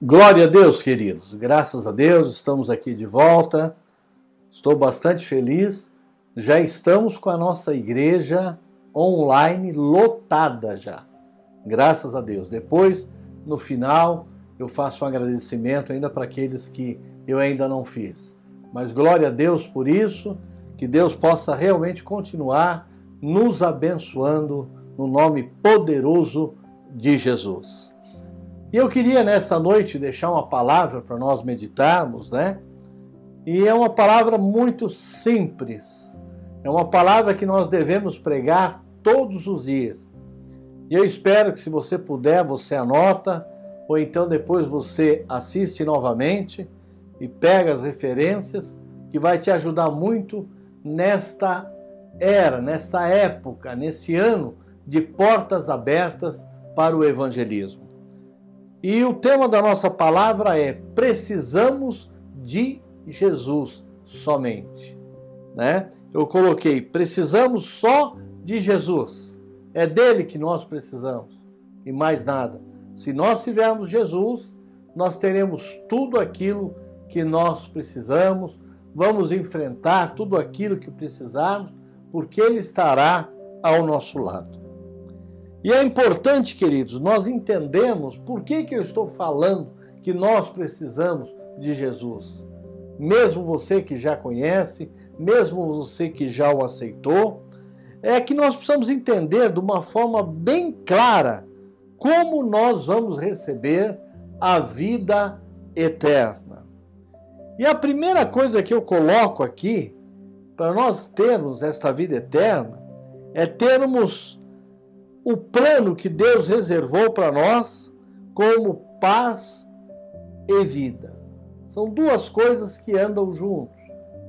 Glória a Deus, queridos. Graças a Deus, estamos aqui de volta. Estou bastante feliz. Já estamos com a nossa igreja online lotada já. Graças a Deus. Depois, no final, eu faço um agradecimento ainda para aqueles que eu ainda não fiz. Mas glória a Deus por isso, que Deus possa realmente continuar nos abençoando no nome poderoso de Jesus. E eu queria nesta noite deixar uma palavra para nós meditarmos, né? E é uma palavra muito simples. É uma palavra que nós devemos pregar todos os dias. E eu espero que se você puder, você anota, ou então depois você assiste novamente e pega as referências, que vai te ajudar muito nesta era, nessa época, nesse ano de portas abertas para o evangelismo. E o tema da nossa palavra é: precisamos de Jesus somente. Né? Eu coloquei: precisamos só de Jesus. É dele que nós precisamos e mais nada. Se nós tivermos Jesus, nós teremos tudo aquilo que nós precisamos, vamos enfrentar tudo aquilo que precisarmos, porque Ele estará ao nosso lado. E é importante, queridos, nós entendemos por que, que eu estou falando que nós precisamos de Jesus. Mesmo você que já conhece, mesmo você que já o aceitou, é que nós precisamos entender de uma forma bem clara como nós vamos receber a vida eterna. E a primeira coisa que eu coloco aqui, para nós termos esta vida eterna, é termos o plano que Deus reservou para nós como paz e vida. São duas coisas que andam juntos: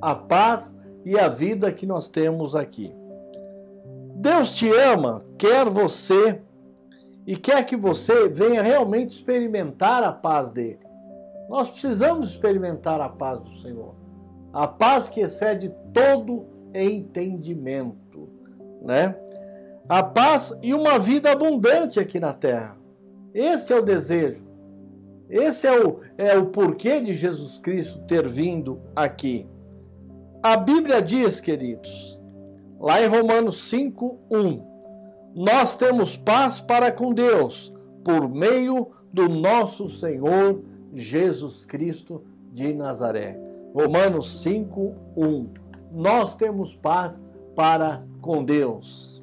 a paz e a vida que nós temos aqui. Deus te ama, quer você e quer que você venha realmente experimentar a paz dele. Nós precisamos experimentar a paz do Senhor. A paz que excede todo entendimento, né? A paz e uma vida abundante aqui na terra. Esse é o desejo. Esse é o, é o porquê de Jesus Cristo ter vindo aqui. A Bíblia diz, queridos, lá em Romanos 5, 1, nós temos paz para com Deus por meio do nosso Senhor Jesus Cristo de Nazaré. Romanos 5, 1. Nós temos paz para com Deus.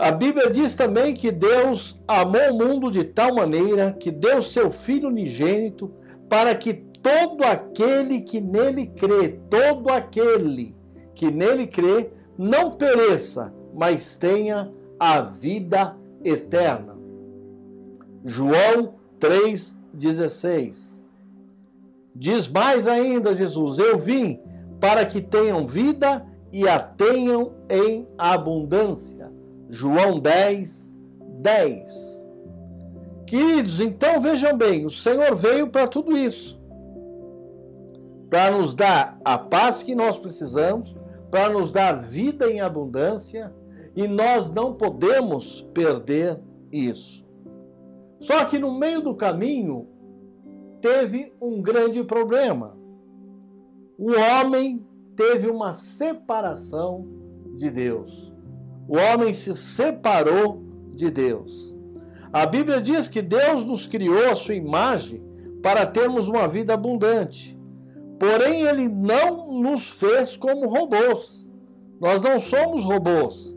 A Bíblia diz também que Deus amou o mundo de tal maneira que deu seu Filho unigênito para que todo aquele que nele crê, todo aquele que nele crê, não pereça, mas tenha a vida eterna. João 3,16. Diz mais ainda Jesus: Eu vim para que tenham vida e a tenham em abundância. João 10, 10. Queridos, então vejam bem, o Senhor veio para tudo isso. Para nos dar a paz que nós precisamos, para nos dar vida em abundância, e nós não podemos perder isso. Só que no meio do caminho teve um grande problema. O homem teve uma separação de Deus o homem se separou de Deus. A Bíblia diz que Deus nos criou a sua imagem para termos uma vida abundante. Porém, ele não nos fez como robôs. Nós não somos robôs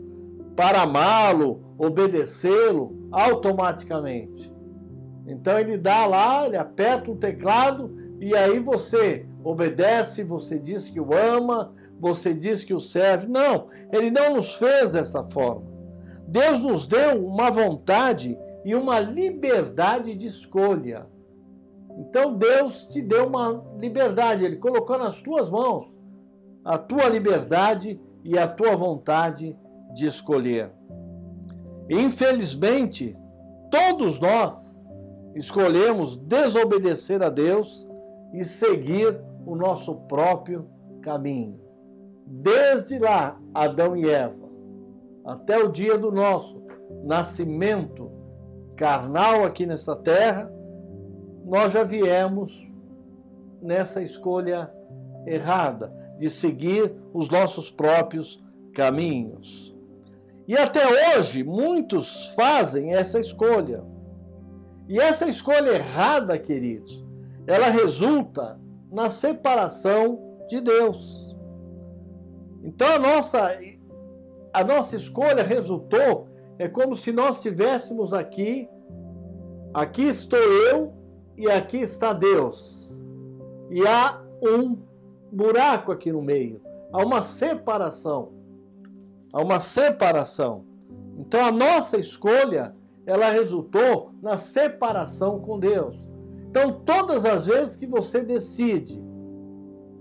para amá-lo, obedecê-lo automaticamente. Então ele dá lá, ele aperta um teclado e aí você obedece, você diz que o ama, você diz que o serve. Não, ele não nos fez dessa forma. Deus nos deu uma vontade e uma liberdade de escolha. Então Deus te deu uma liberdade, ele colocou nas tuas mãos a tua liberdade e a tua vontade de escolher. Infelizmente, todos nós escolhemos desobedecer a Deus e seguir o nosso próprio caminho desde lá, Adão e Eva, até o dia do nosso nascimento carnal aqui nesta terra, nós já viemos nessa escolha errada de seguir os nossos próprios caminhos. E até hoje muitos fazem essa escolha. E essa escolha errada, queridos, ela resulta na separação de Deus. Então a nossa a nossa escolha resultou é como se nós estivéssemos aqui aqui estou eu e aqui está Deus. E há um buraco aqui no meio, há uma separação. Há uma separação. Então a nossa escolha, ela resultou na separação com Deus. Então todas as vezes que você decide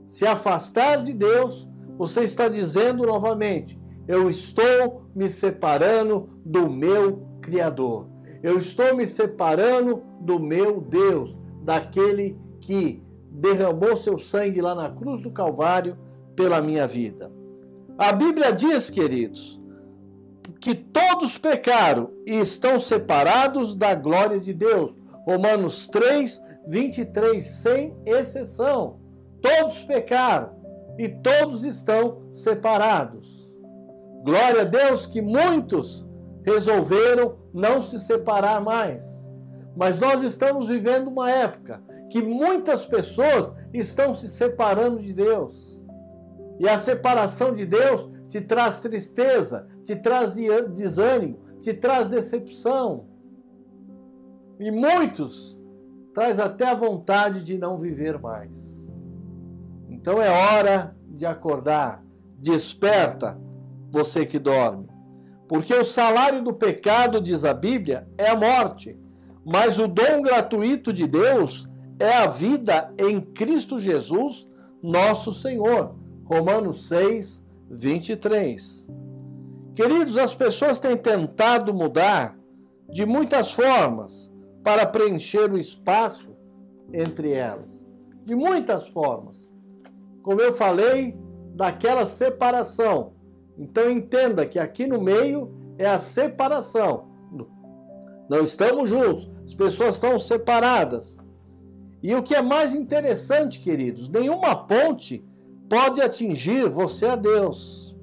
se afastar de Deus, você está dizendo novamente: eu estou me separando do meu Criador. Eu estou me separando do meu Deus, daquele que derramou seu sangue lá na cruz do Calvário pela minha vida. A Bíblia diz, queridos, que todos pecaram e estão separados da glória de Deus. Romanos 3, 23, sem exceção. Todos pecaram e todos estão separados. Glória a Deus que muitos resolveram não se separar mais. Mas nós estamos vivendo uma época que muitas pessoas estão se separando de Deus. E a separação de Deus te traz tristeza, te traz desânimo, te traz decepção. E muitos traz até a vontade de não viver mais. Então é hora de acordar. Desperta, você que dorme. Porque o salário do pecado, diz a Bíblia, é a morte. Mas o dom gratuito de Deus é a vida em Cristo Jesus, nosso Senhor. Romanos 6, 23. Queridos, as pessoas têm tentado mudar de muitas formas para preencher o espaço entre elas. De muitas formas. Como eu falei, daquela separação. Então entenda que aqui no meio é a separação. Não estamos juntos, as pessoas estão separadas. E o que é mais interessante, queridos, nenhuma ponte pode atingir você a Deus.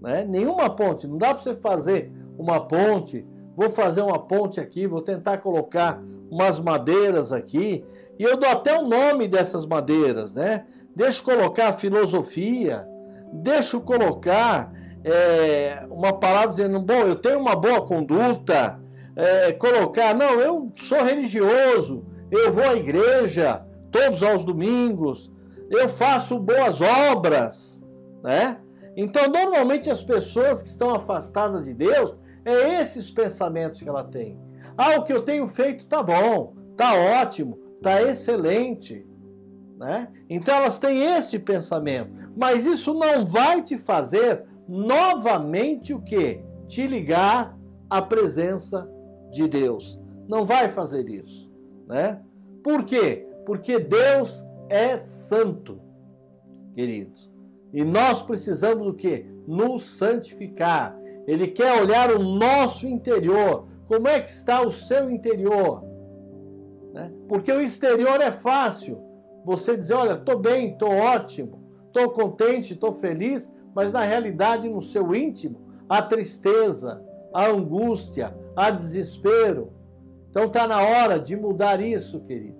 Né? Nenhuma ponte. Não dá para você fazer uma ponte. Vou fazer uma ponte aqui, vou tentar colocar umas madeiras aqui. E eu dou até o nome dessas madeiras, né? Deixa colocar filosofia, deixa colocar é, uma palavra dizendo, bom, eu tenho uma boa conduta, é, colocar, não, eu sou religioso, eu vou à igreja todos aos domingos, eu faço boas obras, né? Então, normalmente as pessoas que estão afastadas de Deus, é esses pensamentos que ela tem. Ah, o que eu tenho feito tá bom, tá ótimo, tá excelente, né? Então elas têm esse pensamento, mas isso não vai te fazer novamente o que? Te ligar à presença de Deus. Não vai fazer isso né? Por quê? Porque Deus é santo, queridos. E nós precisamos do quê? Nos santificar. Ele quer olhar o nosso interior. Como é que está o seu interior? Né? Porque o exterior é fácil. Você dizer, olha, estou bem, estou ótimo, estou contente, estou feliz, mas na realidade, no seu íntimo, há tristeza, há angústia, há desespero, então está na hora de mudar isso, querido.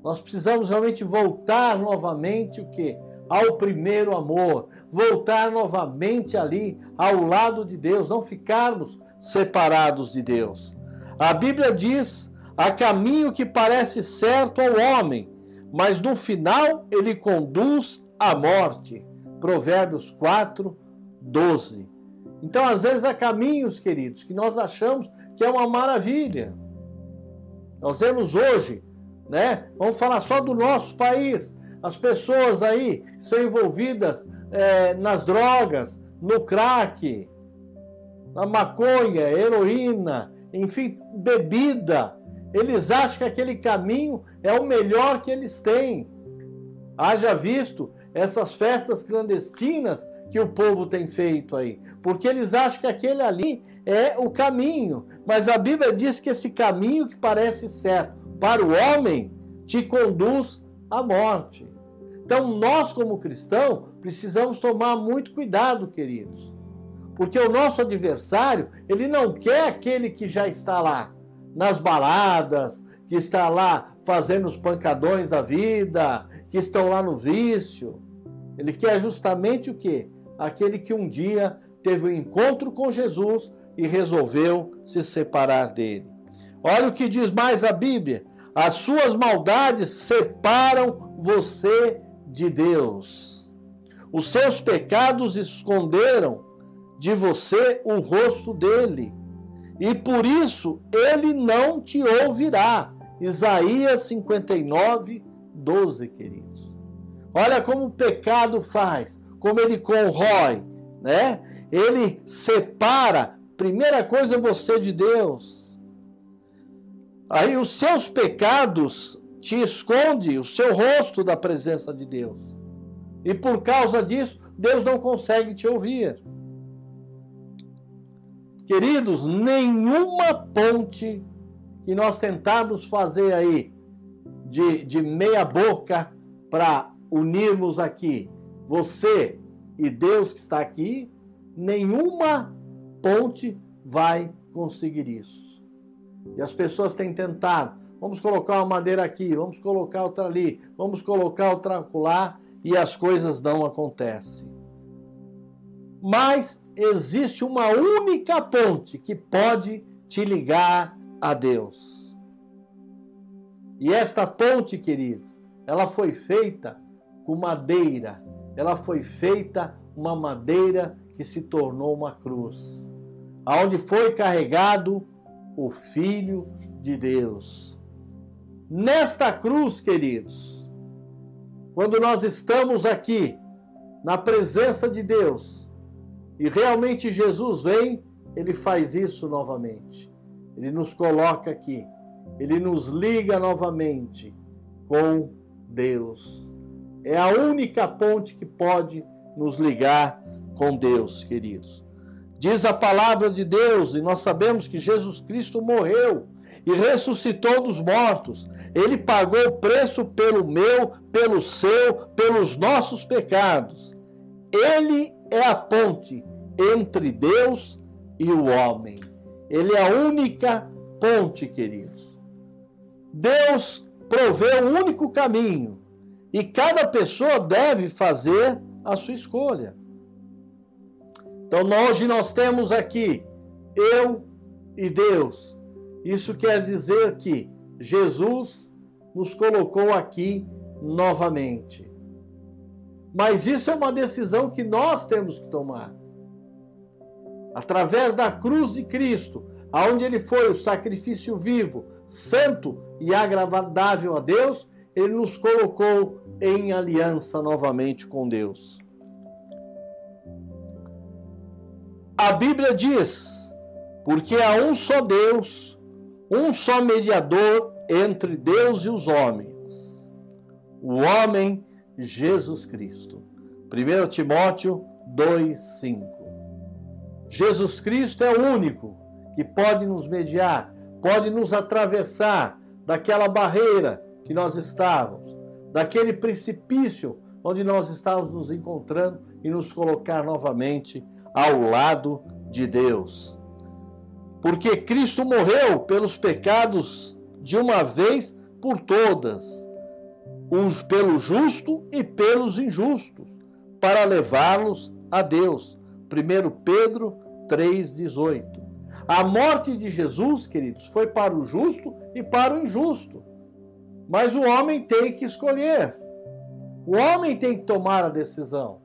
Nós precisamos realmente voltar novamente o que? Ao primeiro amor, voltar novamente ali ao lado de Deus, não ficarmos separados de Deus. A Bíblia diz: há caminho que parece certo ao homem, mas no final ele conduz à morte. Provérbios 4, 12. Então, às vezes, há caminhos, queridos, que nós achamos que é uma maravilha. Nós vemos hoje, né? Vamos falar só do nosso país. As pessoas aí são envolvidas é, nas drogas, no crack, na maconha, heroína, enfim, bebida. Eles acham que aquele caminho é o melhor que eles têm. Haja visto essas festas clandestinas que o povo tem feito aí, porque eles acham que aquele ali é o caminho, mas a Bíblia diz que esse caminho que parece certo para o homem te conduz à morte. Então, nós, como cristãos, precisamos tomar muito cuidado, queridos. Porque o nosso adversário, ele não quer aquele que já está lá, nas baladas, que está lá fazendo os pancadões da vida, que estão lá no vício. Ele quer justamente o quê? Aquele que um dia teve um encontro com Jesus e resolveu se separar dele. Olha o que diz mais a Bíblia: as suas maldades separam você de Deus. Os seus pecados esconderam de você o rosto dele, e por isso ele não te ouvirá. Isaías 59, 12, queridos. Olha como o pecado faz, como ele corrói, né? Ele separa, primeira coisa, você de Deus. Aí os seus pecados te esconde o seu rosto da presença de Deus. E por causa disso, Deus não consegue te ouvir. Queridos, nenhuma ponte que nós tentarmos fazer aí de, de meia boca para unirmos aqui você e Deus que está aqui, nenhuma ponte vai conseguir isso. E as pessoas têm tentado, vamos colocar uma madeira aqui, vamos colocar outra ali, vamos colocar outra lá, e as coisas não acontecem. Mas existe uma única ponte que pode te ligar a Deus. E esta ponte, queridos, ela foi feita com madeira, ela foi feita uma madeira que se tornou uma cruz, aonde foi carregado o Filho de Deus. Nesta cruz, queridos, quando nós estamos aqui na presença de Deus e realmente Jesus vem, ele faz isso novamente. Ele nos coloca aqui, ele nos liga novamente com Deus. É a única ponte que pode nos ligar com Deus, queridos. Diz a palavra de Deus, e nós sabemos que Jesus Cristo morreu e ressuscitou dos mortos. Ele pagou o preço pelo meu, pelo seu, pelos nossos pecados. Ele é a ponte entre Deus e o homem. Ele é a única ponte, queridos. Deus proveu o único caminho e cada pessoa deve fazer a sua escolha. Então, hoje nós temos aqui eu e Deus. Isso quer dizer que Jesus nos colocou aqui novamente. Mas isso é uma decisão que nós temos que tomar. Através da cruz de Cristo, aonde ele foi o sacrifício vivo, santo e agradável a Deus, ele nos colocou em aliança novamente com Deus. A Bíblia diz: porque há um só Deus, um só mediador entre Deus e os homens, o homem Jesus Cristo. 1 Timóteo 2,5. Jesus Cristo é o único que pode nos mediar, pode nos atravessar daquela barreira que nós estávamos, daquele precipício onde nós estávamos nos encontrando e nos colocar novamente ao lado de Deus. Porque Cristo morreu pelos pecados de uma vez por todas, uns pelo justo e pelos injustos, para levá-los a Deus. 1 Pedro 3,18. A morte de Jesus, queridos, foi para o justo e para o injusto. Mas o homem tem que escolher. O homem tem que tomar a decisão.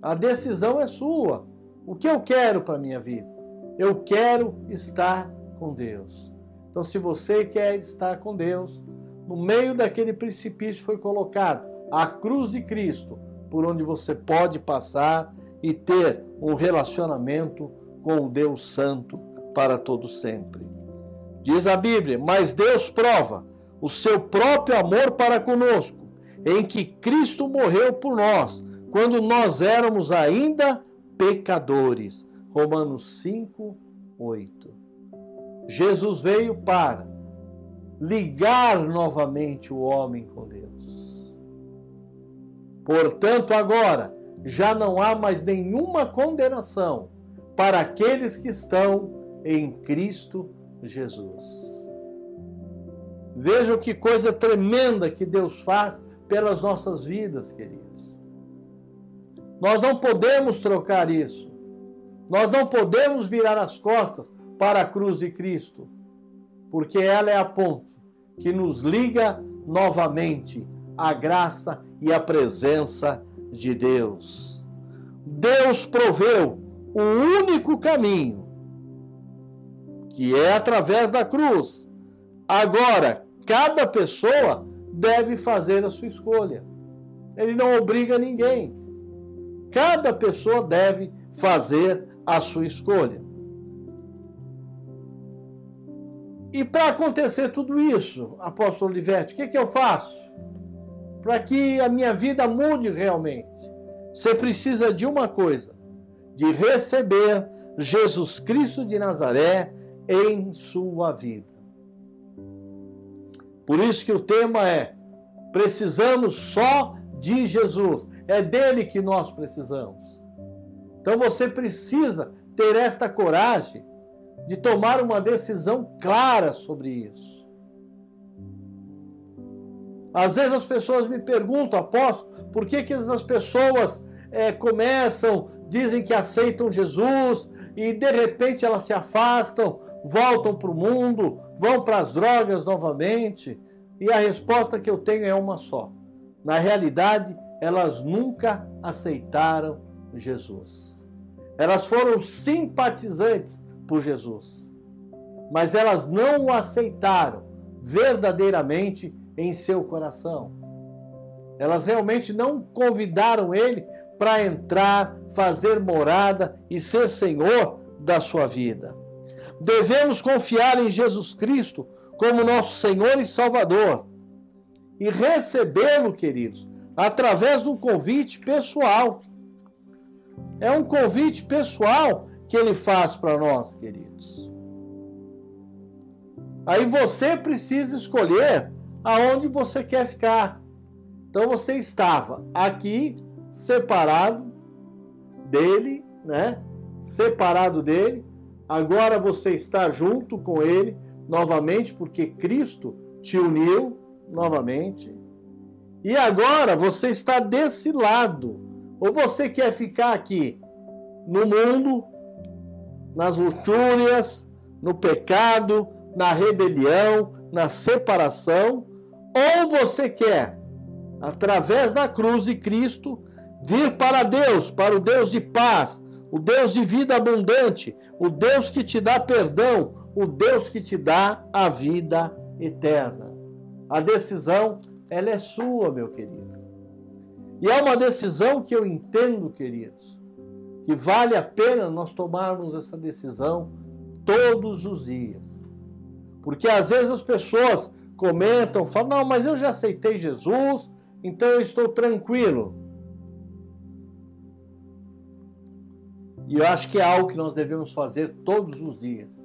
A decisão é sua. O que eu quero para a minha vida? Eu quero estar com Deus. Então, se você quer estar com Deus, no meio daquele precipício foi colocado a cruz de Cristo, por onde você pode passar e ter um relacionamento com o Deus Santo para todo sempre. Diz a Bíblia: "Mas Deus prova o seu próprio amor para conosco, em que Cristo morreu por nós, quando nós éramos ainda pecadores." Romanos 5, 8. Jesus veio para ligar novamente o homem com Deus. Portanto, agora já não há mais nenhuma condenação para aqueles que estão em Cristo Jesus. Vejam que coisa tremenda que Deus faz pelas nossas vidas, queridos. Nós não podemos trocar isso. Nós não podemos virar as costas para a cruz de Cristo, porque ela é a ponte que nos liga novamente à graça e à presença de Deus. Deus proveu o único caminho, que é através da cruz. Agora, cada pessoa deve fazer a sua escolha. Ele não obriga ninguém. Cada pessoa deve fazer a sua escolha. E para acontecer tudo isso, apóstolo Olivetti, o que, que eu faço? Para que a minha vida mude realmente. Você precisa de uma coisa: de receber Jesus Cristo de Nazaré em sua vida. Por isso que o tema é: precisamos só de Jesus. É dele que nós precisamos. Então você precisa ter esta coragem de tomar uma decisão clara sobre isso. Às vezes as pessoas me perguntam, apóstolo, por que, que essas pessoas é, começam, dizem que aceitam Jesus e de repente elas se afastam, voltam para o mundo, vão para as drogas novamente? E a resposta que eu tenho é uma só. Na realidade, elas nunca aceitaram Jesus. Elas foram simpatizantes por Jesus. Mas elas não o aceitaram verdadeiramente em seu coração. Elas realmente não convidaram ele para entrar, fazer morada e ser senhor da sua vida. Devemos confiar em Jesus Cristo como nosso Senhor e Salvador e recebê-lo, queridos, através de um convite pessoal. É um convite pessoal que ele faz para nós, queridos. Aí você precisa escolher aonde você quer ficar. Então você estava aqui separado dele, né? Separado dele. Agora você está junto com ele novamente porque Cristo te uniu novamente. E agora você está desse lado. Ou você quer ficar aqui no mundo nas luxúrias, no pecado, na rebelião, na separação, ou você quer, através da cruz de Cristo, vir para Deus, para o Deus de paz, o Deus de vida abundante, o Deus que te dá perdão, o Deus que te dá a vida eterna. A decisão, ela é sua, meu querido. E é uma decisão que eu entendo, queridos, que vale a pena nós tomarmos essa decisão todos os dias. Porque às vezes as pessoas comentam, falam: não, mas eu já aceitei Jesus, então eu estou tranquilo. E eu acho que é algo que nós devemos fazer todos os dias.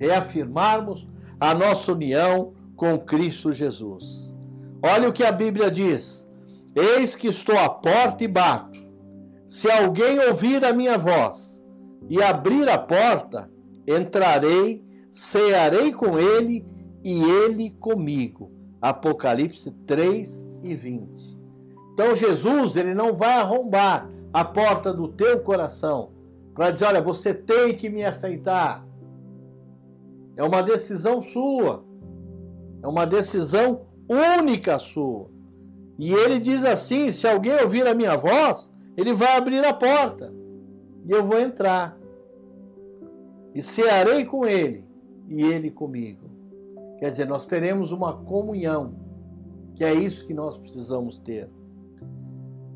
Reafirmarmos a nossa união com Cristo Jesus. Olha o que a Bíblia diz: Eis que estou à porta e bato. Se alguém ouvir a minha voz e abrir a porta, entrarei, cearei com ele e ele comigo. Apocalipse 3 e 20. Então Jesus, ele não vai arrombar a porta do teu coração para dizer, olha, você tem que me aceitar. É uma decisão sua. É uma decisão única sua. E ele diz assim: se alguém ouvir a minha voz ele vai abrir a porta e eu vou entrar. E cearei com ele e ele comigo. Quer dizer, nós teremos uma comunhão, que é isso que nós precisamos ter.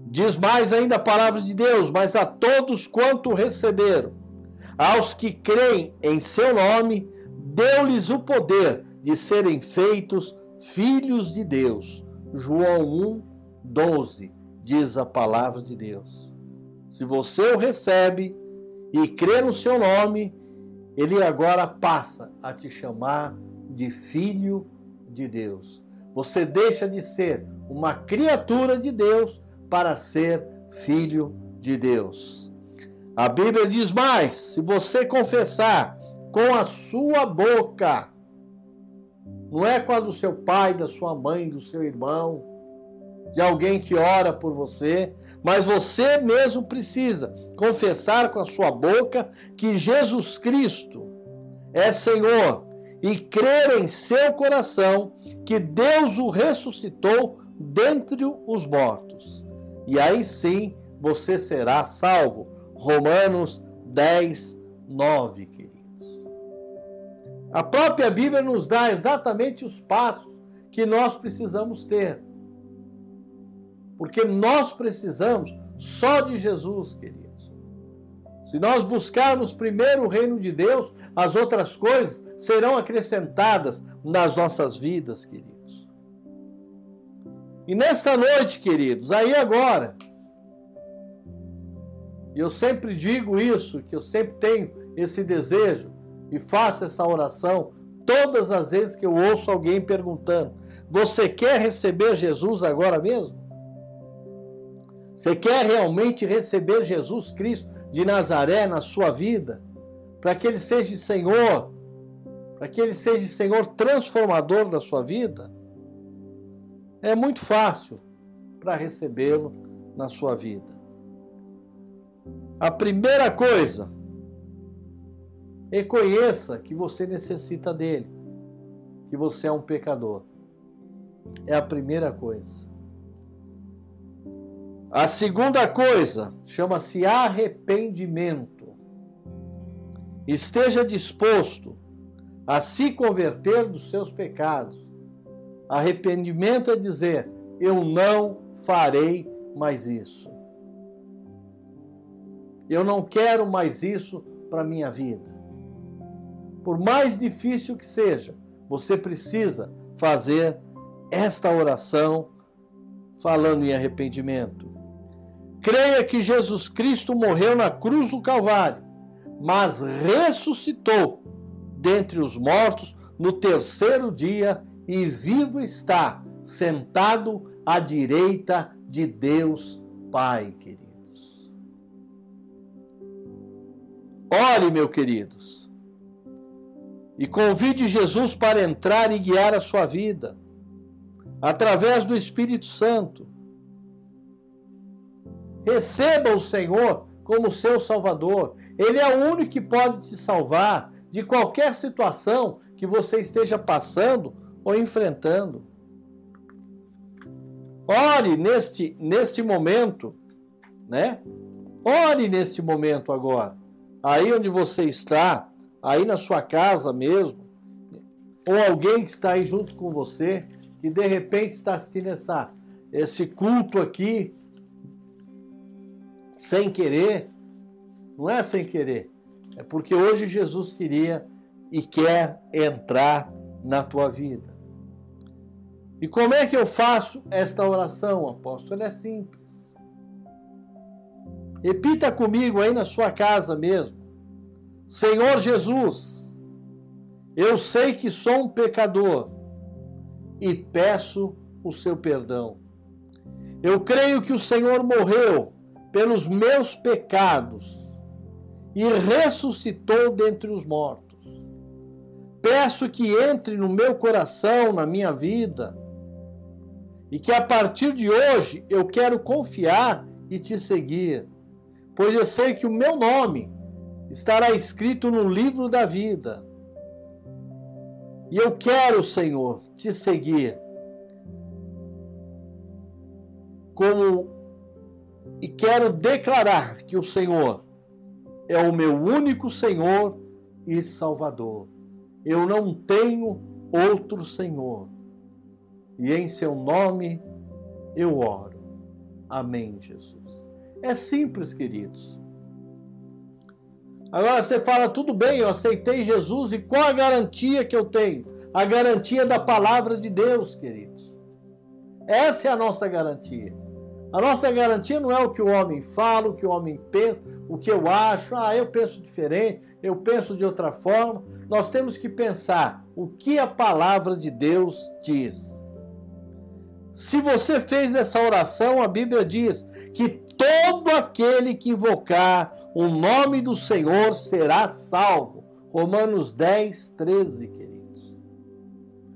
Diz mais ainda a palavra de Deus: Mas a todos quanto receberam, aos que creem em seu nome, deu-lhes o poder de serem feitos filhos de Deus. João 1, 12 diz a palavra de Deus. Se você o recebe e crê no seu nome, ele agora passa a te chamar de filho de Deus. Você deixa de ser uma criatura de Deus para ser filho de Deus. A Bíblia diz mais: se você confessar com a sua boca, não é com a do seu pai, da sua mãe, do seu irmão, de alguém que ora por você, mas você mesmo precisa confessar com a sua boca que Jesus Cristo é Senhor e crer em seu coração que Deus o ressuscitou dentre os mortos. E aí sim você será salvo. Romanos 10, 9, queridos. A própria Bíblia nos dá exatamente os passos que nós precisamos ter. Porque nós precisamos só de Jesus, queridos. Se nós buscarmos primeiro o reino de Deus, as outras coisas serão acrescentadas nas nossas vidas, queridos. E nesta noite, queridos, aí agora, eu sempre digo isso, que eu sempre tenho esse desejo e faço essa oração todas as vezes que eu ouço alguém perguntando: Você quer receber Jesus agora mesmo? Você quer realmente receber Jesus Cristo de Nazaré na sua vida? Para que ele seja Senhor, para que ele seja Senhor transformador da sua vida? É muito fácil para recebê-lo na sua vida. A primeira coisa Reconheça que você necessita dele, que você é um pecador. É a primeira coisa. A segunda coisa chama-se arrependimento. Esteja disposto a se converter dos seus pecados. Arrependimento é dizer: eu não farei mais isso. Eu não quero mais isso para minha vida por mais difícil que seja, você precisa fazer esta oração falando em arrependimento. Creia que Jesus Cristo morreu na cruz do Calvário, mas ressuscitou dentre os mortos no terceiro dia e vivo está, sentado à direita de Deus Pai, queridos. Ore, meus queridos e convide Jesus para entrar e guiar a sua vida através do Espírito Santo. Receba o Senhor como seu Salvador. Ele é o único que pode te salvar de qualquer situação que você esteja passando ou enfrentando. Ore neste, neste momento, né? Ore neste momento agora. Aí onde você está, aí na sua casa mesmo, ou alguém que está aí junto com você, que de repente está assistindo essa, esse culto aqui, sem querer, não é sem querer, é porque hoje Jesus queria e quer entrar na tua vida. E como é que eu faço esta oração, apóstolo? É simples. Repita comigo aí na sua casa mesmo. Senhor Jesus, eu sei que sou um pecador e peço o seu perdão. Eu creio que o Senhor morreu pelos meus pecados e ressuscitou dentre os mortos. Peço que entre no meu coração, na minha vida, e que a partir de hoje eu quero confiar e te seguir, pois eu sei que o meu nome estará escrito no livro da vida. E eu quero, Senhor, te seguir como e quero declarar que o Senhor é o meu único Senhor e Salvador. Eu não tenho outro Senhor. E em seu nome eu oro. Amém, Jesus. É simples, queridos. Agora você fala, tudo bem, eu aceitei Jesus e qual a garantia que eu tenho? A garantia da palavra de Deus, queridos. Essa é a nossa garantia. A nossa garantia não é o que o homem fala, o que o homem pensa, o que eu acho, ah, eu penso diferente, eu penso de outra forma. Nós temos que pensar o que a palavra de Deus diz. Se você fez essa oração, a Bíblia diz que todo aquele que invocar o nome do Senhor será salvo. Romanos 10, 13, queridos.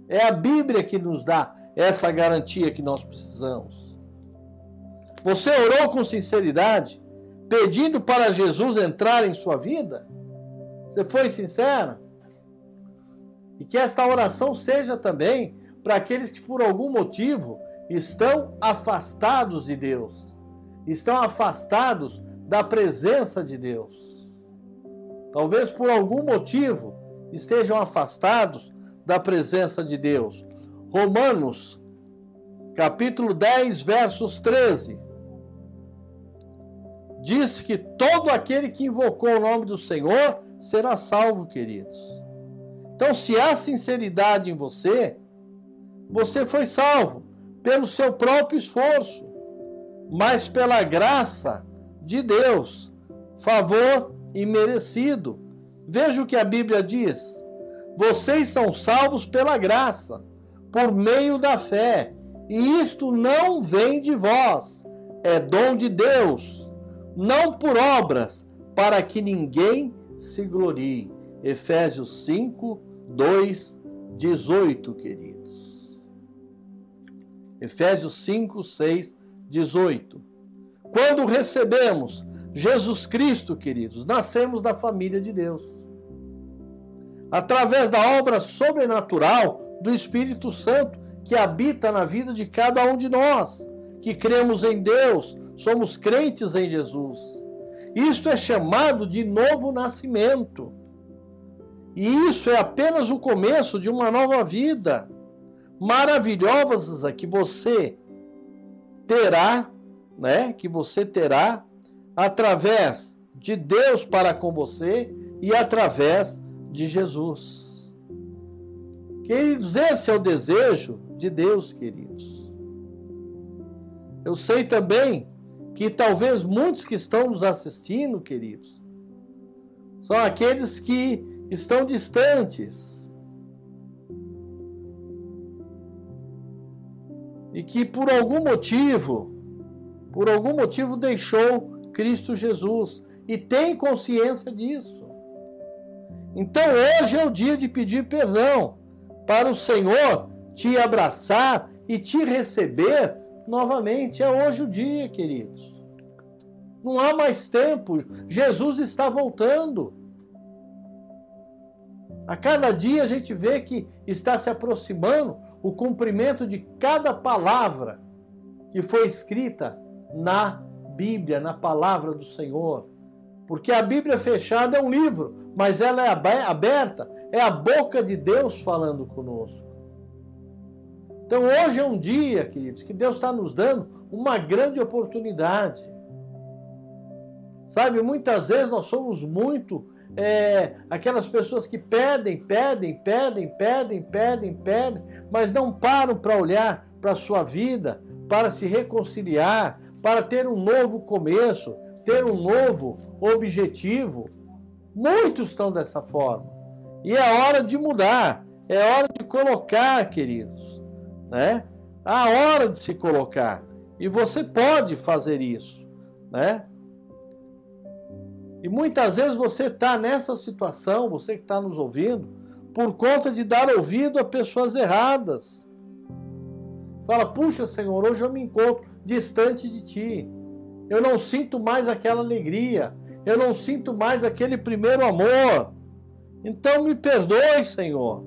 É a Bíblia que nos dá essa garantia que nós precisamos. Você orou com sinceridade, pedindo para Jesus entrar em sua vida? Você foi sincera? E que esta oração seja também para aqueles que por algum motivo estão afastados de Deus, estão afastados da presença de Deus. Talvez por algum motivo estejam afastados da presença de Deus. Romanos, capítulo 10, versos 13. Diz que todo aquele que invocou o nome do Senhor será salvo, queridos. Então, se há sinceridade em você, você foi salvo pelo seu próprio esforço, mas pela graça de Deus, favor imerecido. Veja o que a Bíblia diz: vocês são salvos pela graça por meio da fé. E isto não vem de vós, é dom de Deus, não por obras, para que ninguém se glorie. Efésios 5, 2, 18, queridos. Efésios 5, 6, 18. Quando recebemos Jesus Cristo, queridos, nascemos da família de Deus. Através da obra sobrenatural do Espírito Santo que habita na vida de cada um de nós, que cremos em Deus, somos crentes em Jesus. Isto é chamado de novo nascimento. E isso é apenas o começo de uma nova vida maravilhosa que você terá, né? Que você terá através de Deus para com você e através de Jesus. Queridos, esse é o desejo de Deus, queridos. Eu sei também que talvez muitos que estão nos assistindo, queridos, são aqueles que estão distantes. E que por algum motivo, por algum motivo deixou Cristo Jesus e tem consciência disso. Então hoje é o dia de pedir perdão para o Senhor te abraçar e te receber novamente. É hoje o dia, queridos. Não há mais tempo. Jesus está voltando. A cada dia a gente vê que está se aproximando o cumprimento de cada palavra que foi escrita na Bíblia, na palavra do Senhor. Porque a Bíblia fechada é um livro, mas ela é aberta é a boca de Deus falando conosco. Então hoje é um dia, queridos, que Deus está nos dando uma grande oportunidade. Sabe, muitas vezes nós somos muito é, aquelas pessoas que pedem, pedem, pedem, pedem, pedem, pedem, mas não param para olhar para a sua vida, para se reconciliar, para ter um novo começo, ter um novo objetivo. Muitos estão dessa forma. E é hora de mudar, é hora de colocar, queridos, né? A hora de se colocar. E você pode fazer isso, né? E muitas vezes você está nessa situação, você que está nos ouvindo, por conta de dar ouvido a pessoas erradas. Fala, puxa, Senhor, hoje eu me encontro distante de Ti. Eu não sinto mais aquela alegria. Eu não sinto mais aquele primeiro amor. Então me perdoe, Senhor.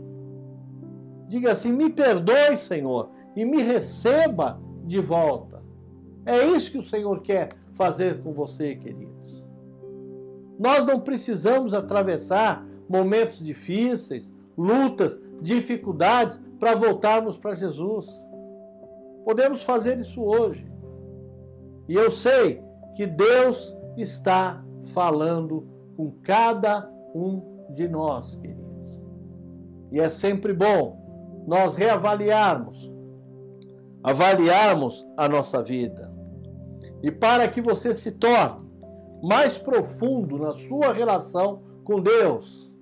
Diga assim: me perdoe, Senhor, e me receba de volta. É isso que o Senhor quer fazer com você, queridos. Nós não precisamos atravessar momentos difíceis, lutas, dificuldades para voltarmos para Jesus. Podemos fazer isso hoje. E eu sei que Deus está falando com cada um de nós, queridos. E é sempre bom nós reavaliarmos, avaliarmos a nossa vida. e para que você se torne mais profundo na sua relação com Deus.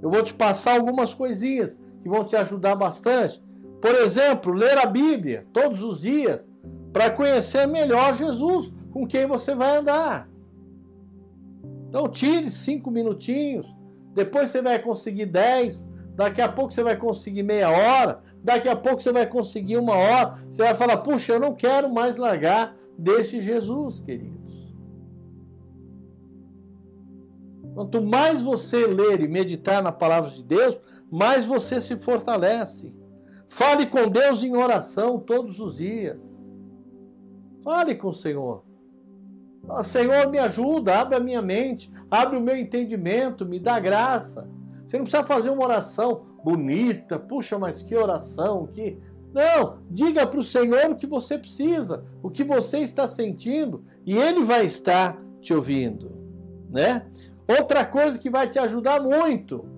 Eu vou te passar algumas coisinhas que vão te ajudar bastante. Por exemplo, ler a Bíblia todos os dias para conhecer melhor Jesus com quem você vai andar. Então tire cinco minutinhos, depois você vai conseguir dez, daqui a pouco você vai conseguir meia hora, daqui a pouco você vai conseguir uma hora. Você vai falar, puxa, eu não quero mais largar deste Jesus, queridos. Quanto mais você ler e meditar na palavra de Deus, mais você se fortalece. Fale com Deus em oração todos os dias. Fale com o Senhor. Senhor, me ajuda, abre a minha mente, abre o meu entendimento, me dá graça. Você não precisa fazer uma oração bonita, puxa, mas que oração, que. Não, diga para o Senhor o que você precisa, o que você está sentindo, e Ele vai estar te ouvindo, né? Outra coisa que vai te ajudar muito,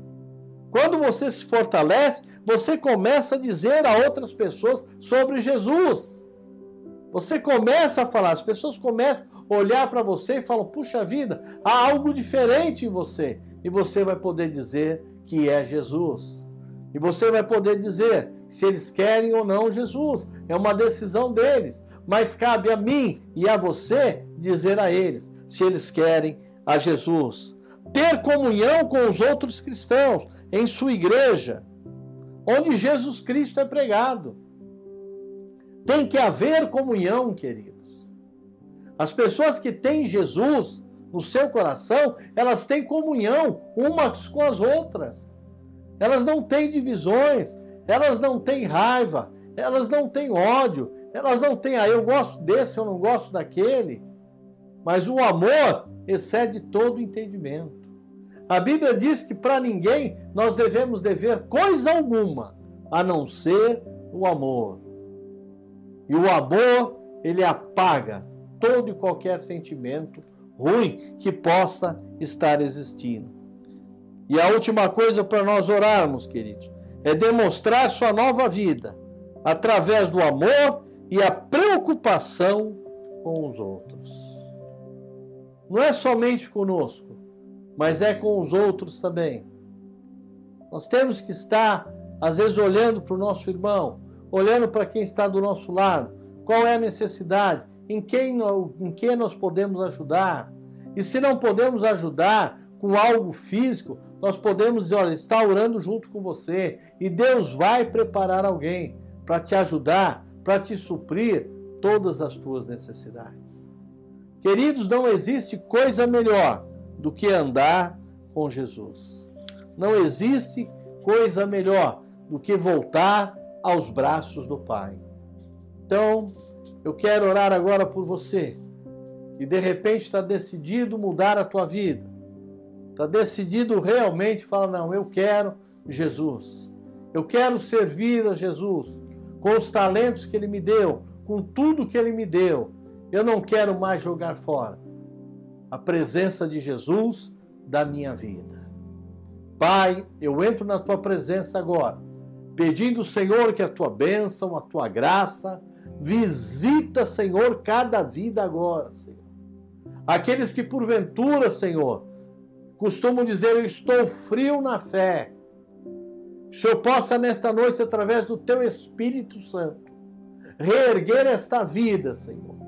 quando você se fortalece, você começa a dizer a outras pessoas sobre Jesus. Você começa a falar, as pessoas começam a olhar para você e falam: puxa vida, há algo diferente em você. E você vai poder dizer que é Jesus. E você vai poder dizer se eles querem ou não Jesus. É uma decisão deles. Mas cabe a mim e a você dizer a eles se eles querem a Jesus. Ter comunhão com os outros cristãos em sua igreja, onde Jesus Cristo é pregado. Tem que haver comunhão, queridos. As pessoas que têm Jesus no seu coração, elas têm comunhão umas com as outras. Elas não têm divisões, elas não têm raiva, elas não têm ódio, elas não têm, ah, eu gosto desse, eu não gosto daquele. Mas o amor excede todo entendimento. A Bíblia diz que para ninguém nós devemos dever coisa alguma, a não ser o amor. E o amor, ele apaga todo e qualquer sentimento ruim que possa estar existindo. E a última coisa para nós orarmos, queridos, é demonstrar sua nova vida através do amor e a preocupação com os outros. Não é somente conosco, mas é com os outros também. Nós temos que estar, às vezes, olhando para o nosso irmão, olhando para quem está do nosso lado, qual é a necessidade, em quem, em quem nós podemos ajudar. E se não podemos ajudar com algo físico, nós podemos dizer, olha, está orando junto com você e Deus vai preparar alguém para te ajudar, para te suprir todas as tuas necessidades. Queridos, não existe coisa melhor do que andar com Jesus. Não existe coisa melhor do que voltar aos braços do Pai. Então, eu quero orar agora por você, que de repente está decidido mudar a tua vida, está decidido realmente falar: não, eu quero Jesus, eu quero servir a Jesus com os talentos que Ele me deu, com tudo que Ele me deu. Eu não quero mais jogar fora a presença de Jesus da minha vida. Pai, eu entro na tua presença agora pedindo, Senhor, que a tua bênção, a tua graça, visita, Senhor, cada vida agora, Senhor. Aqueles que porventura, Senhor, costumam dizer, eu estou frio na fé. Que o Senhor possa nesta noite, através do teu Espírito Santo, reerguer esta vida, Senhor.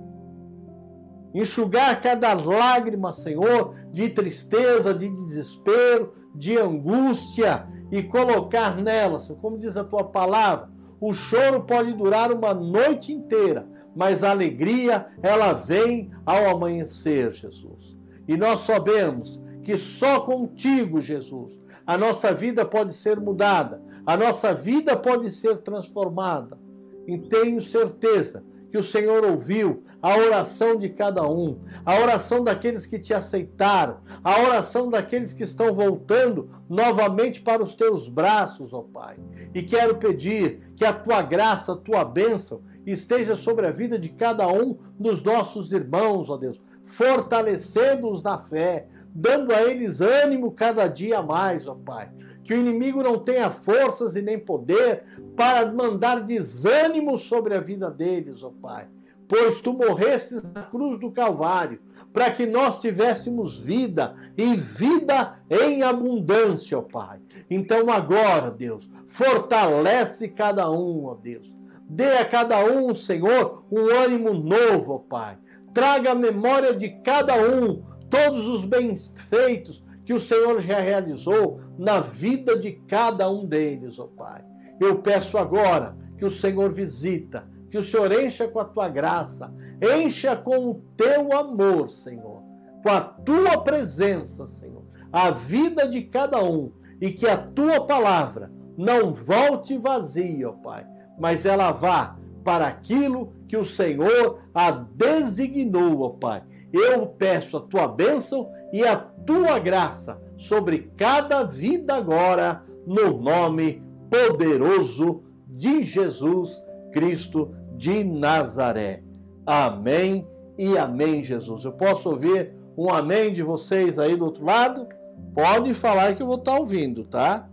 Enxugar cada lágrima, Senhor, de tristeza, de desespero, de angústia, e colocar nelas, como diz a tua palavra, o choro pode durar uma noite inteira, mas a alegria, ela vem ao amanhecer, Jesus. E nós sabemos que só contigo, Jesus, a nossa vida pode ser mudada, a nossa vida pode ser transformada. E tenho certeza que o Senhor ouviu a oração de cada um, a oração daqueles que te aceitaram, a oração daqueles que estão voltando novamente para os teus braços, ó Pai. E quero pedir que a tua graça, a tua bênção esteja sobre a vida de cada um dos nossos irmãos, ó Deus, fortalecendo-os na fé, dando a eles ânimo cada dia mais, ó Pai que o inimigo não tenha forças e nem poder para mandar desânimo sobre a vida deles, ó Pai. pois tu morrestes na cruz do Calvário, para que nós tivéssemos vida e vida em abundância, ó Pai. Então agora, Deus, fortalece cada um, ó Deus. Dê a cada um, Senhor, um ânimo novo, ó Pai. Traga a memória de cada um todos os bens feitos que o Senhor já realizou na vida de cada um deles, ó Pai. Eu peço agora que o Senhor visita, que o Senhor encha com a tua graça, encha com o teu amor, Senhor, com a tua presença, Senhor, a vida de cada um e que a tua palavra não volte vazia, ó Pai, mas ela vá para aquilo que o Senhor a designou, ó Pai. Eu peço a tua bênção e a tua graça sobre cada vida agora, no nome poderoso de Jesus Cristo de Nazaré. Amém e amém, Jesus. Eu posso ouvir um amém de vocês aí do outro lado? Pode falar que eu vou estar ouvindo, tá?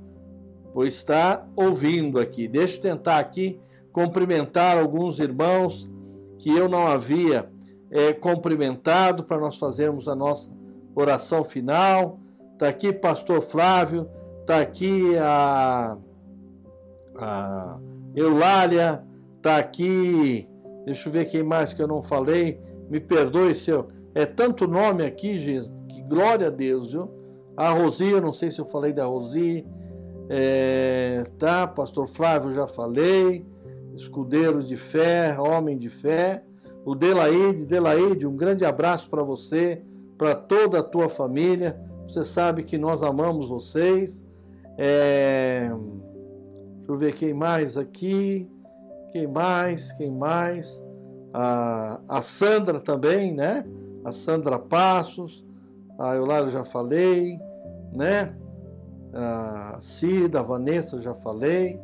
Vou estar ouvindo aqui. Deixa eu tentar aqui cumprimentar alguns irmãos que eu não havia é, cumprimentado para nós fazermos a nossa oração final. Está aqui Pastor Flávio, está aqui a, a Eulália, está aqui. Deixa eu ver quem mais que eu não falei. Me perdoe se eu. É tanto nome aqui, Jesus, que glória a Deus, viu? A Rosi, eu não sei se eu falei da Rosi. É, tá, Pastor Flávio, já falei. Escudeiro de fé, homem de fé. O Delaide, Delaide, um grande abraço para você para toda a tua família. Você sabe que nós amamos vocês. É... Deixa eu ver quem mais aqui. Quem mais? Quem mais? A, a Sandra também, né? A Sandra Passos. A Eulália já falei, né? A Cida, a Vanessa já falei.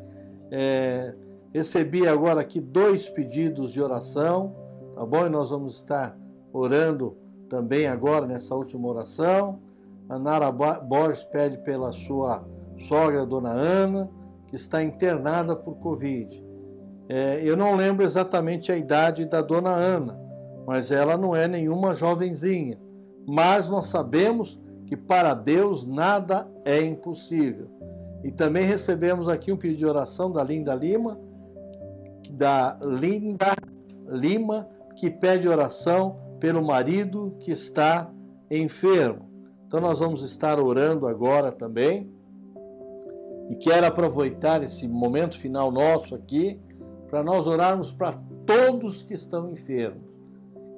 É... Recebi agora aqui dois pedidos de oração, tá bom? E nós vamos estar orando também agora nessa última oração. A Nara Borges pede pela sua sogra, Dona Ana, que está internada por Covid. É, eu não lembro exatamente a idade da Dona Ana, mas ela não é nenhuma jovenzinha. Mas nós sabemos que para Deus nada é impossível. E também recebemos aqui um pedido de oração da Linda Lima, da Linda Lima, que pede oração pelo marido que está enfermo. Então nós vamos estar orando agora também. E quero aproveitar esse momento final nosso aqui para nós orarmos para todos que estão enfermos.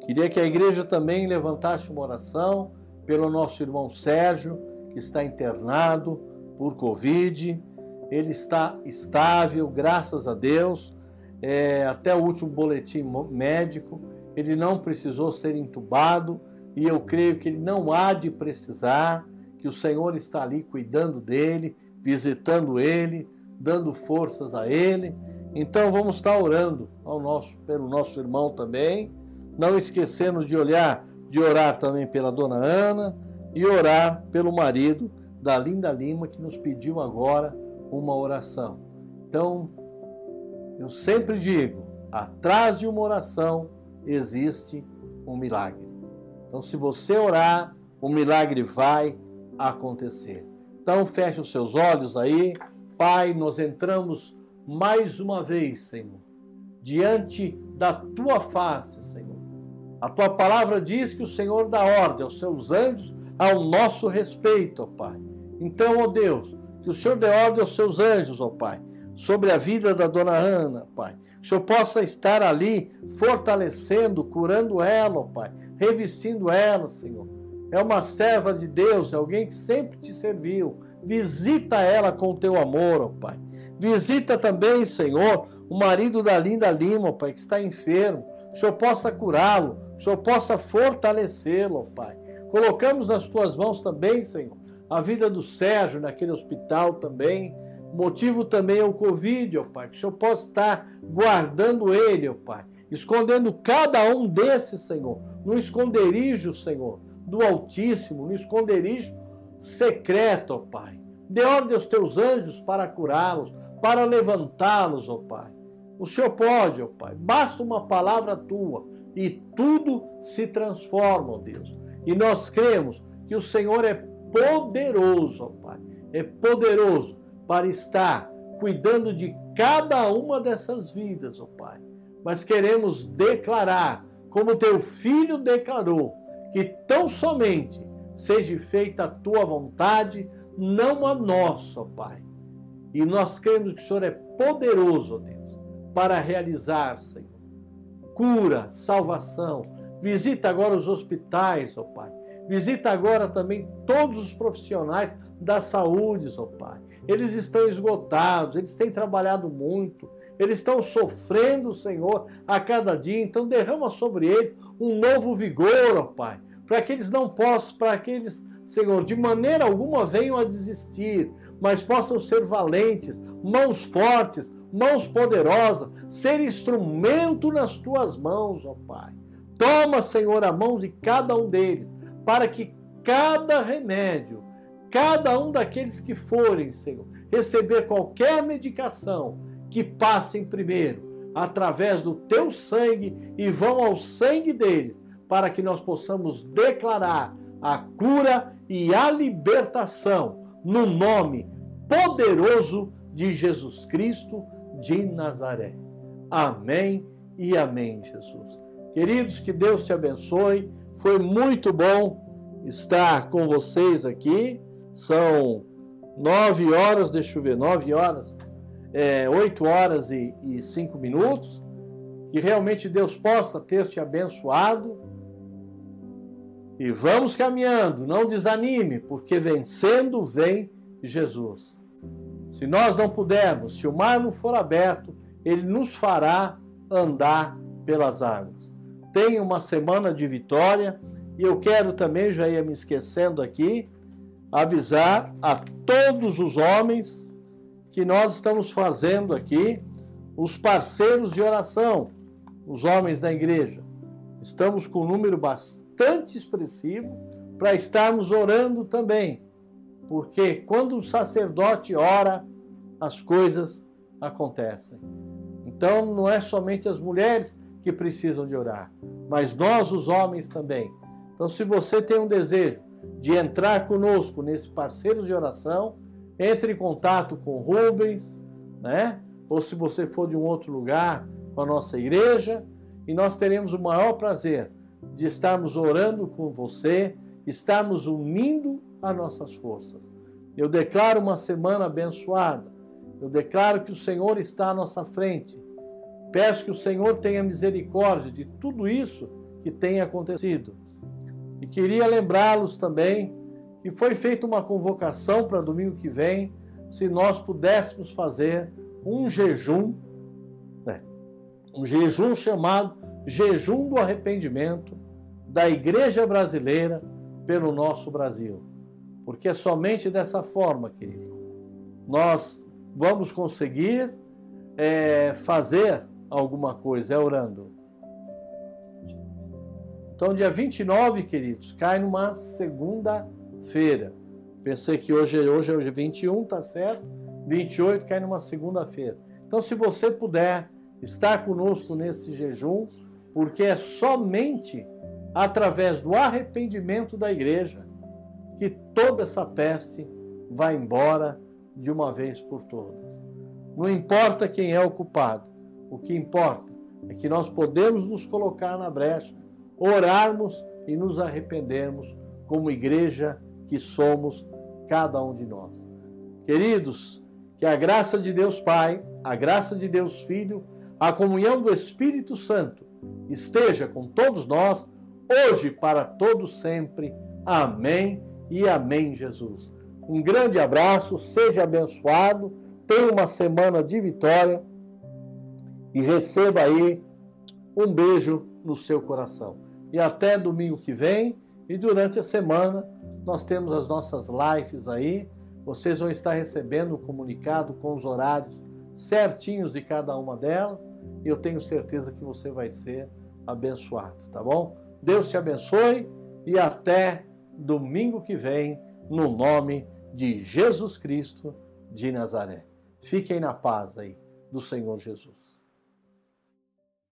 Queria que a igreja também levantasse uma oração pelo nosso irmão Sérgio, que está internado por Covid. Ele está estável, graças a Deus. É, até o último boletim médico, ele não precisou ser entubado e eu creio que ele não há de precisar, que o Senhor está ali cuidando dele, visitando ele, dando forças a ele. Então vamos estar orando ao nosso, pelo nosso irmão também, não esquecendo de olhar, de orar também pela dona Ana e orar pelo marido da Linda Lima que nos pediu agora uma oração. Então, eu sempre digo, atrás de uma oração existe um milagre. Então, se você orar, o milagre vai acontecer. Então, feche os seus olhos aí. Pai, nós entramos mais uma vez, Senhor, diante da tua face, Senhor. A tua palavra diz que o Senhor dá ordem aos seus anjos ao nosso respeito, ó Pai. Então, ó Deus, que o Senhor dê ordem aos seus anjos, ó Pai, sobre a vida da dona Ana, Pai o Senhor possa estar ali fortalecendo, curando ela, ó Pai, revestindo ela, Senhor. É uma serva de Deus, é alguém que sempre te serviu. Visita ela com teu amor, ó Pai. Visita também, Senhor, o marido da Linda Lima, ó Pai, que está enfermo. O Senhor possa curá-lo, o Senhor possa fortalecê-lo, ó Pai. Colocamos nas tuas mãos também, Senhor, a vida do Sérgio naquele hospital também motivo também é o Covid, ó Pai, que o Senhor possa estar guardando ele, ó Pai, escondendo cada um desses, Senhor, no esconderijo, Senhor, do Altíssimo, no esconderijo secreto, ó Pai. Dê ordem aos teus anjos para curá-los, para levantá-los, ó Pai. O Senhor pode, ó Pai. Basta uma palavra tua e tudo se transforma, ó Deus. E nós cremos que o Senhor é poderoso, ó Pai, é poderoso para estar cuidando de cada uma dessas vidas, ó Pai. Mas queremos declarar, como teu filho declarou, que tão somente seja feita a tua vontade, não a nossa, ó Pai. E nós cremos que o Senhor é poderoso, ó Deus, para realizar, Senhor, cura, salvação. Visita agora os hospitais, ó Pai. Visita agora também todos os profissionais da saúde, ó Pai. Eles estão esgotados, eles têm trabalhado muito, eles estão sofrendo, Senhor, a cada dia. Então derrama sobre eles um novo vigor, ó Pai, para que eles não possam, para que eles, Senhor, de maneira alguma venham a desistir, mas possam ser valentes, mãos fortes, mãos poderosas, ser instrumento nas tuas mãos, ó Pai. Toma, Senhor, a mão de cada um deles, para que cada remédio, cada um daqueles que forem, Senhor, receber qualquer medicação, que passem primeiro através do teu sangue e vão ao sangue deles, para que nós possamos declarar a cura e a libertação no nome poderoso de Jesus Cristo de Nazaré. Amém e amém, Jesus. Queridos, que Deus te abençoe. Foi muito bom estar com vocês aqui. São nove horas, deixa eu ver, nove horas, é, oito horas e, e cinco minutos. Que realmente Deus possa ter te abençoado e vamos caminhando, não desanime, porque vencendo vem Jesus. Se nós não pudermos, se o mar não for aberto, ele nos fará andar pelas águas. Tenha uma semana de vitória e eu quero também, já ia me esquecendo aqui, avisar a todos os homens que nós estamos fazendo aqui os parceiros de oração, os homens da igreja. Estamos com um número bastante expressivo para estarmos orando também. Porque quando o sacerdote ora, as coisas acontecem. Então não é somente as mulheres que precisam de orar, mas nós, os homens, também. Então, se você tem um desejo de entrar conosco nesse parceiro de oração, entre em contato com Rubens, né? Ou se você for de um outro lugar, com a nossa igreja, e nós teremos o maior prazer de estarmos orando com você, estarmos unindo as nossas forças. Eu declaro uma semana abençoada. Eu declaro que o Senhor está à nossa frente. Peço que o Senhor tenha misericórdia de tudo isso que tem acontecido. E queria lembrá-los também que foi feita uma convocação para domingo que vem, se nós pudéssemos fazer um jejum, né? um jejum chamado jejum do arrependimento da igreja brasileira pelo nosso Brasil. Porque é somente dessa forma, querido, nós vamos conseguir é, fazer alguma coisa, é orando. Então, dia 29, queridos, cai numa segunda-feira. Pensei que hoje, hoje é hoje 21, tá certo? 28 cai numa segunda-feira. Então, se você puder estar conosco nesse jejum, porque é somente através do arrependimento da igreja que toda essa peste vai embora de uma vez por todas. Não importa quem é o culpado, o que importa é que nós podemos nos colocar na brecha, orarmos e nos arrependermos como igreja que somos cada um de nós. Queridos, que a graça de Deus Pai, a graça de Deus Filho, a comunhão do Espírito Santo esteja com todos nós, hoje para todos sempre. Amém e amém, Jesus. Um grande abraço, seja abençoado, tenha uma semana de vitória e receba aí um beijo no seu coração. E até domingo que vem e durante a semana nós temos as nossas lives aí. Vocês vão estar recebendo o comunicado com os horários certinhos de cada uma delas e eu tenho certeza que você vai ser abençoado, tá bom? Deus te abençoe e até domingo que vem, no nome de Jesus Cristo de Nazaré. Fiquem na paz aí do Senhor Jesus.